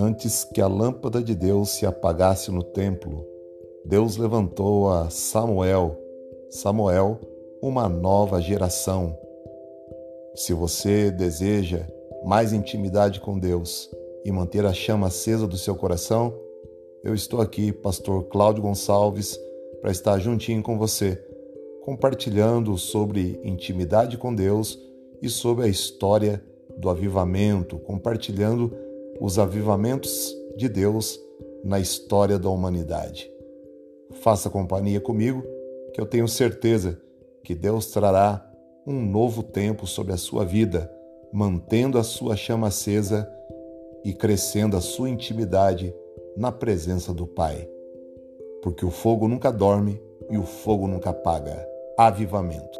Antes que a lâmpada de Deus se apagasse no templo, Deus levantou a Samuel, Samuel, uma nova geração. Se você deseja mais intimidade com Deus e manter a chama acesa do seu coração, eu estou aqui, pastor Cláudio Gonçalves, para estar juntinho com você, compartilhando sobre intimidade com Deus e sobre a história do avivamento, compartilhando os avivamentos de Deus na história da humanidade. Faça companhia comigo, que eu tenho certeza que Deus trará um novo tempo sobre a sua vida, mantendo a sua chama acesa e crescendo a sua intimidade na presença do Pai. Porque o fogo nunca dorme e o fogo nunca apaga. Avivamento.